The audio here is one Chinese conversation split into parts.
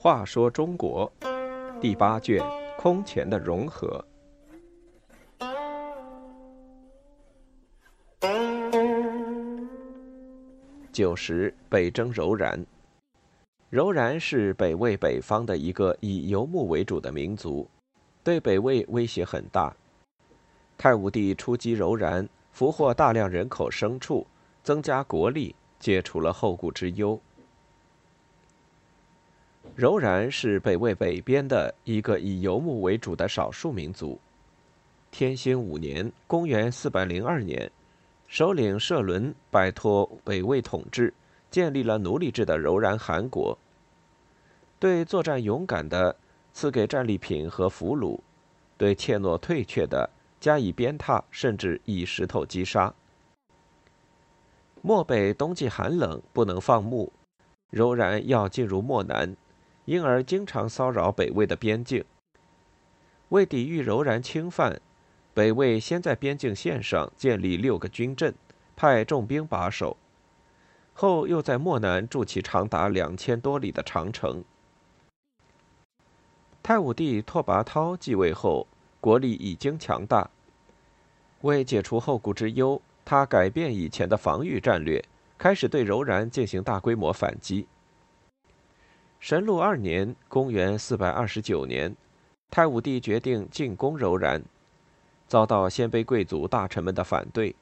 话说中国第八卷空前的融合。九十北征柔然。柔然是北魏北方的一个以游牧为主的民族，对北魏威胁很大。太武帝出击柔然，俘获大量人口牲畜，增加国力，解除了后顾之忧。柔然是北魏北边的一个以游牧为主的少数民族。天兴五年（公元402年），首领社伦摆脱北魏统治。建立了奴隶制的柔然汗国，对作战勇敢的赐给战利品和俘虏，对怯懦退却的加以鞭挞，甚至以石头击杀。漠北冬季寒冷，不能放牧，柔然要进入漠南，因而经常骚扰北魏的边境。为抵御柔然侵犯，北魏先在边境线上建立六个军镇，派重兵把守。后又在漠南筑起长达两千多里的长城。太武帝拓跋焘继位后，国力已经强大。为解除后顾之忧，他改变以前的防御战略，开始对柔然进行大规模反击。神禄二年（公元429年），太武帝决定进攻柔然，遭到鲜卑贵族大臣们的反对。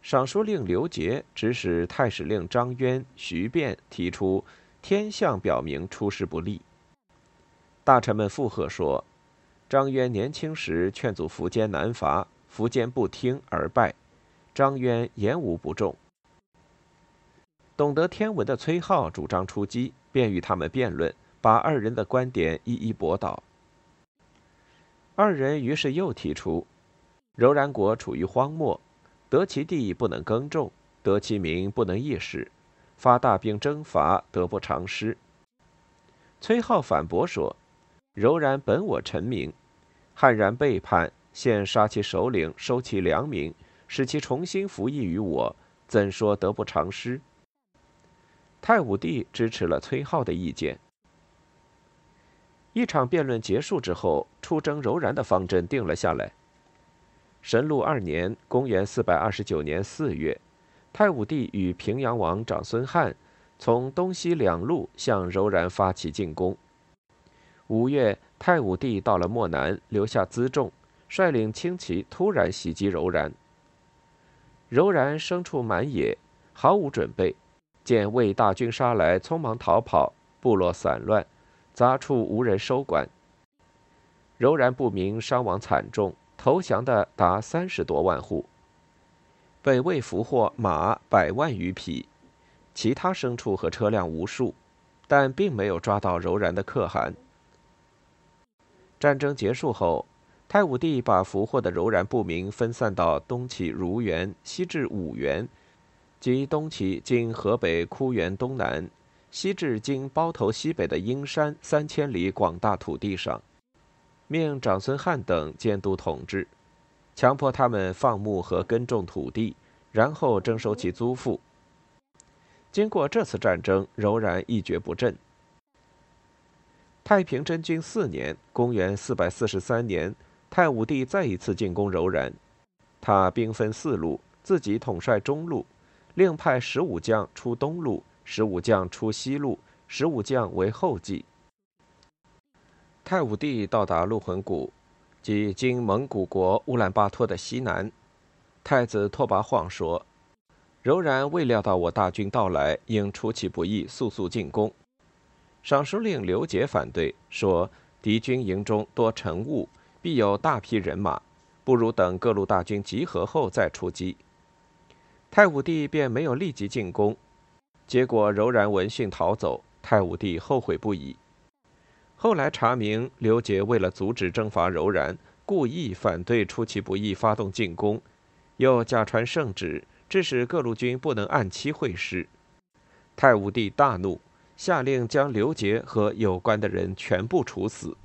尚书令刘杰指使太史令张渊、徐变提出天象表明出师不利。大臣们附和说，张渊年轻时劝阻苻坚南伐，苻坚不听而败，张渊言无不中。懂得天文的崔浩主张出击，便与他们辩论，把二人的观点一一驳倒。二人于是又提出，柔然国处于荒漠。得其地不能耕种，得其民不能易使，发大兵征伐得不偿失。崔浩反驳说：“柔然本我臣民，悍然背叛，现杀其首领，收其良民，使其重新服役于我，怎说得不偿失？”太武帝支持了崔浩的意见。一场辩论结束之后，出征柔然的方针定了下来。神禄二年（公元429年）四月，太武帝与平阳王长孙翰从东西两路向柔然发起进攻。五月，太武帝到了漠南，留下辎重，率领轻骑突然袭击柔然。柔然牲畜满野，毫无准备，见魏大军杀来，匆忙逃跑，部落散乱，杂处无人收管。柔然不明伤亡惨重。投降的达三十多万户，北魏俘获马百万余匹，其他牲畜和车辆无数，但并没有抓到柔然的可汗。战争结束后，太武帝把俘获的柔然部民分散到东起如原，西至五原，即东起今河北枯原东南，西至今包头西北的阴山三千里广大土地上。命长孙翰等监督统治，强迫他们放牧和耕种土地，然后征收其租赋。经过这次战争，柔然一蹶不振。太平真君四年（公元443年），太武帝再一次进攻柔然，他兵分四路，自己统帅中路，另派十五将出东路，十五将出西路，十五将为后继。太武帝到达鹿魂谷，即今蒙古国乌兰巴托的西南。太子拓跋晃说：“柔然未料到我大军到来，应出其不意，速速进攻。”尚书令刘杰反对说：“敌军营中多晨雾，必有大批人马，不如等各路大军集合后再出击。”太武帝便没有立即进攻，结果柔然闻讯逃走，太武帝后悔不已。后来查明，刘杰为了阻止征伐柔然，故意反对出其不意发动进攻，又假传圣旨，致使各路军不能按期会师。太武帝大怒，下令将刘杰和有关的人全部处死。